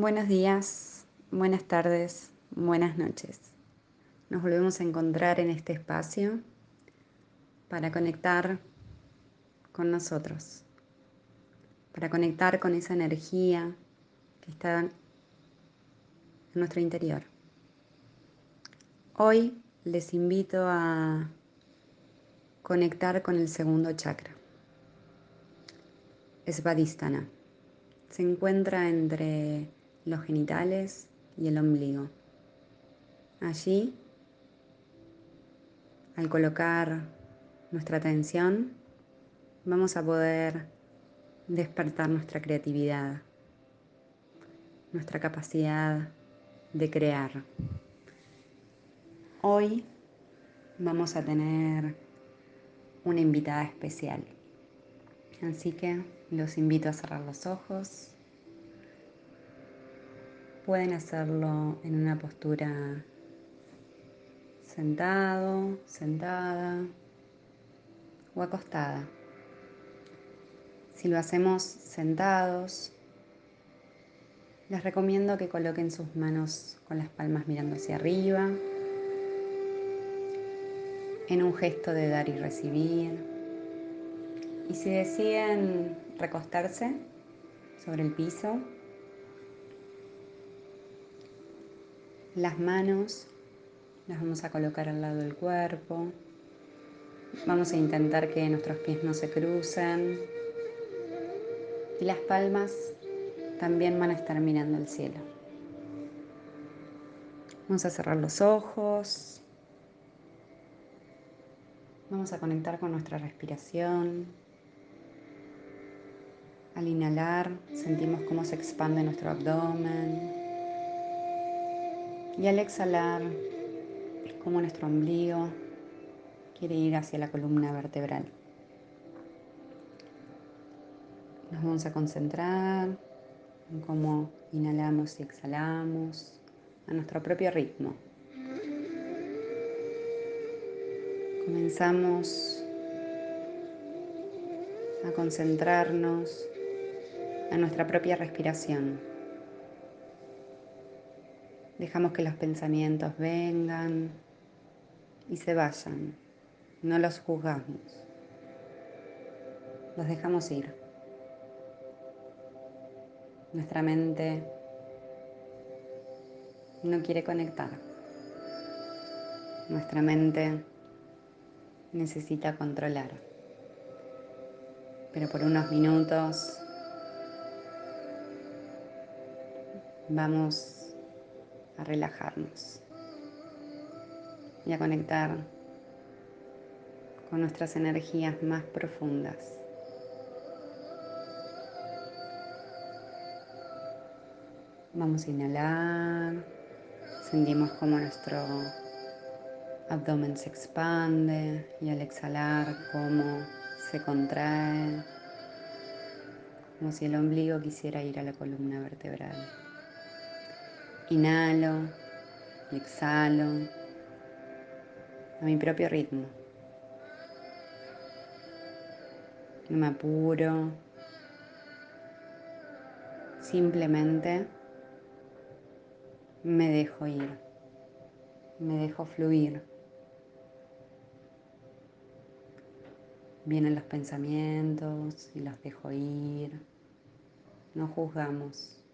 Buenos días, buenas tardes, buenas noches. Nos volvemos a encontrar en este espacio para conectar con nosotros, para conectar con esa energía que está en nuestro interior. Hoy les invito a conectar con el segundo chakra, Svadhisthana. Se encuentra entre los genitales y el ombligo. Allí, al colocar nuestra atención, vamos a poder despertar nuestra creatividad, nuestra capacidad de crear. Hoy vamos a tener una invitada especial. Así que los invito a cerrar los ojos Pueden hacerlo en una postura sentado, sentada o acostada. Si lo hacemos sentados, les recomiendo que coloquen sus manos con las palmas mirando hacia arriba, en un gesto de dar y recibir. Y si deciden recostarse sobre el piso, Las manos las vamos a colocar al lado del cuerpo. Vamos a intentar que nuestros pies no se crucen. Y las palmas también van a estar mirando el cielo. Vamos a cerrar los ojos. Vamos a conectar con nuestra respiración. Al inhalar sentimos cómo se expande nuestro abdomen. Y al exhalar, como nuestro ombligo quiere ir hacia la columna vertebral. Nos vamos a concentrar en cómo inhalamos y exhalamos a nuestro propio ritmo. Comenzamos a concentrarnos en nuestra propia respiración. Dejamos que los pensamientos vengan y se vayan. No los juzgamos. Los dejamos ir. Nuestra mente no quiere conectar. Nuestra mente necesita controlar. Pero por unos minutos vamos a relajarnos y a conectar con nuestras energías más profundas. Vamos a inhalar, sentimos como nuestro abdomen se expande y al exhalar como se contrae, como si el ombligo quisiera ir a la columna vertebral. Inhalo exhalo a mi propio ritmo. No me apuro. Simplemente me dejo ir. Me dejo fluir. Vienen los pensamientos y los dejo ir. No juzgamos.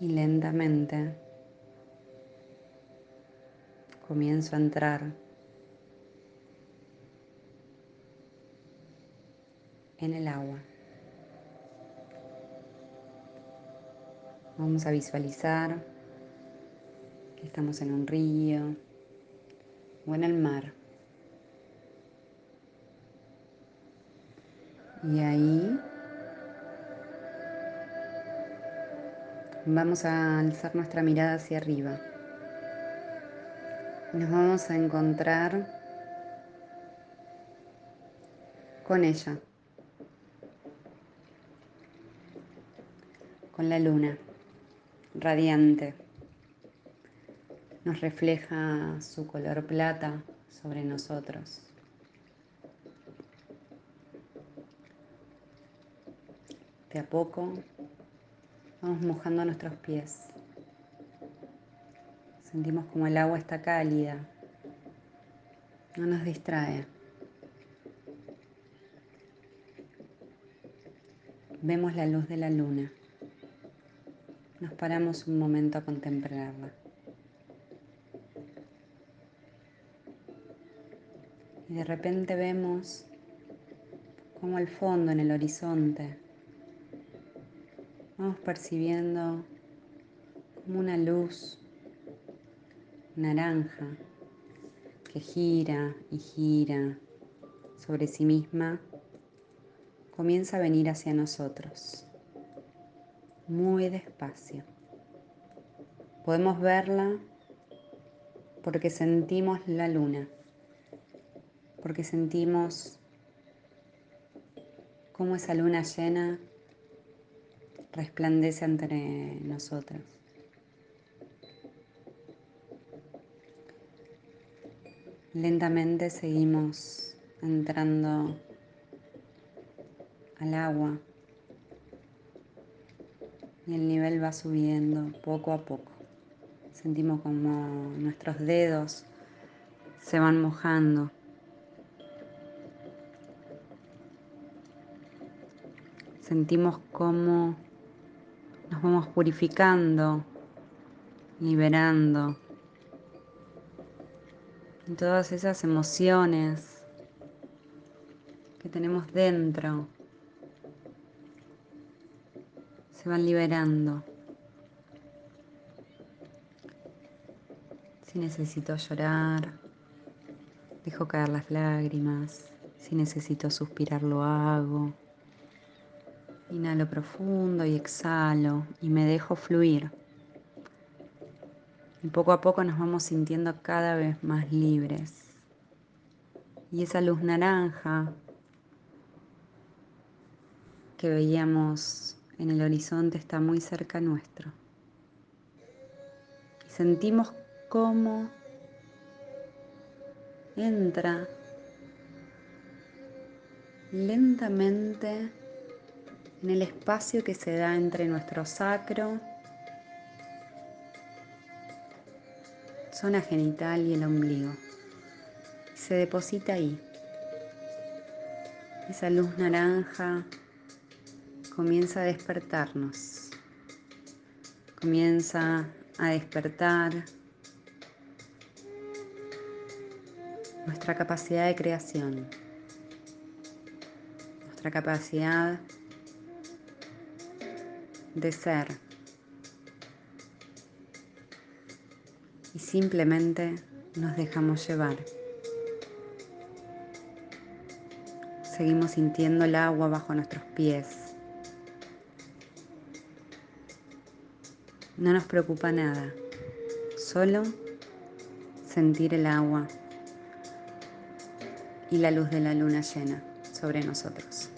Y lentamente comienzo a entrar en el agua. Vamos a visualizar que estamos en un río o en el mar. Y ahí Vamos a alzar nuestra mirada hacia arriba. Nos vamos a encontrar con ella, con la luna, radiante. Nos refleja su color plata sobre nosotros. De a poco vamos mojando nuestros pies. Sentimos como el agua está cálida. No nos distrae. Vemos la luz de la luna. Nos paramos un momento a contemplarla. Y de repente vemos como al fondo, en el horizonte, vamos percibiendo como una luz naranja que gira y gira sobre sí misma, comienza a venir hacia nosotros, muy despacio. Podemos verla porque sentimos la luna, porque sentimos cómo esa luna llena resplandece entre nosotros. Lentamente seguimos entrando al agua y el nivel va subiendo poco a poco. Sentimos como nuestros dedos se van mojando. Sentimos cómo nos vamos purificando, liberando. Y todas esas emociones que tenemos dentro se van liberando. Si necesito llorar, dejo caer las lágrimas. Si necesito suspirar, lo hago. Inhalo profundo y exhalo y me dejo fluir. Y poco a poco nos vamos sintiendo cada vez más libres. Y esa luz naranja que veíamos en el horizonte está muy cerca nuestro. Y sentimos cómo entra lentamente en el espacio que se da entre nuestro sacro, zona genital y el ombligo. Se deposita ahí. Esa luz naranja comienza a despertarnos. Comienza a despertar nuestra capacidad de creación, nuestra capacidad de ser. Y simplemente nos dejamos llevar. Seguimos sintiendo el agua bajo nuestros pies. No nos preocupa nada, solo sentir el agua y la luz de la luna llena sobre nosotros.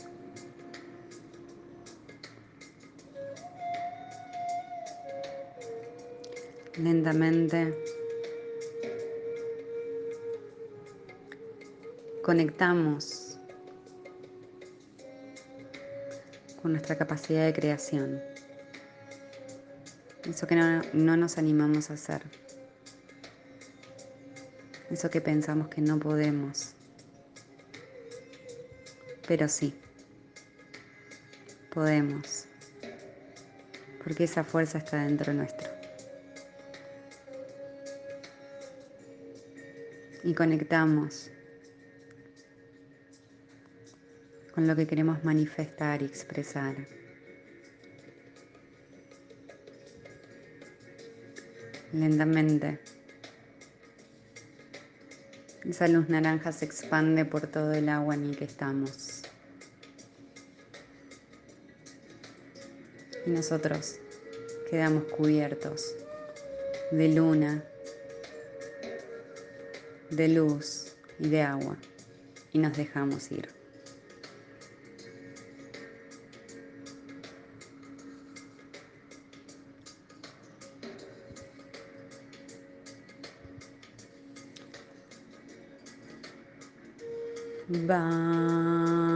Lentamente. Conectamos con nuestra capacidad de creación. Eso que no, no nos animamos a hacer. Eso que pensamos que no podemos. Pero sí, podemos. Porque esa fuerza está dentro nuestro. Y conectamos con lo que queremos manifestar y expresar. Lentamente. Esa luz naranja se expande por todo el agua en el que estamos. Y nosotros quedamos cubiertos de luna, de luz y de agua y nos dejamos ir. Bam.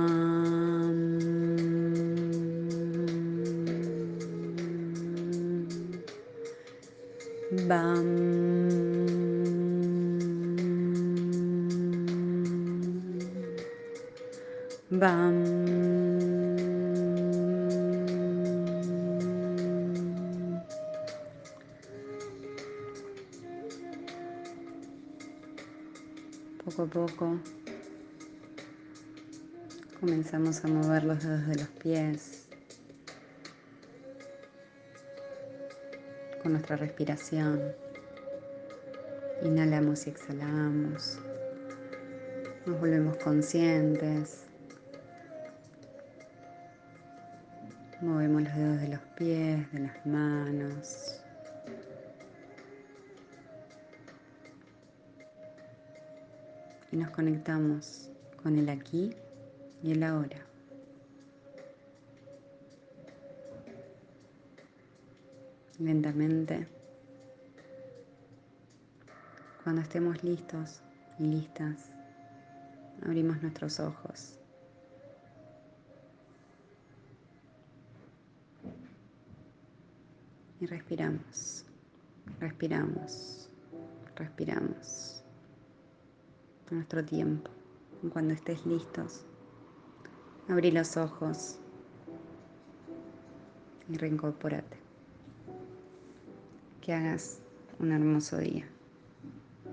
Bam. Poco a poco comenzamos a mover los dedos de los pies con nuestra respiración. Inhalamos y exhalamos. Nos volvemos conscientes. Movemos los dedos de los pies, de las manos. Y nos conectamos con el aquí y el ahora. Lentamente, cuando estemos listos y listas, abrimos nuestros ojos. Y respiramos, respiramos, respiramos nuestro tiempo. Cuando estés listos, abrí los ojos y reincorporate. Que hagas un hermoso día.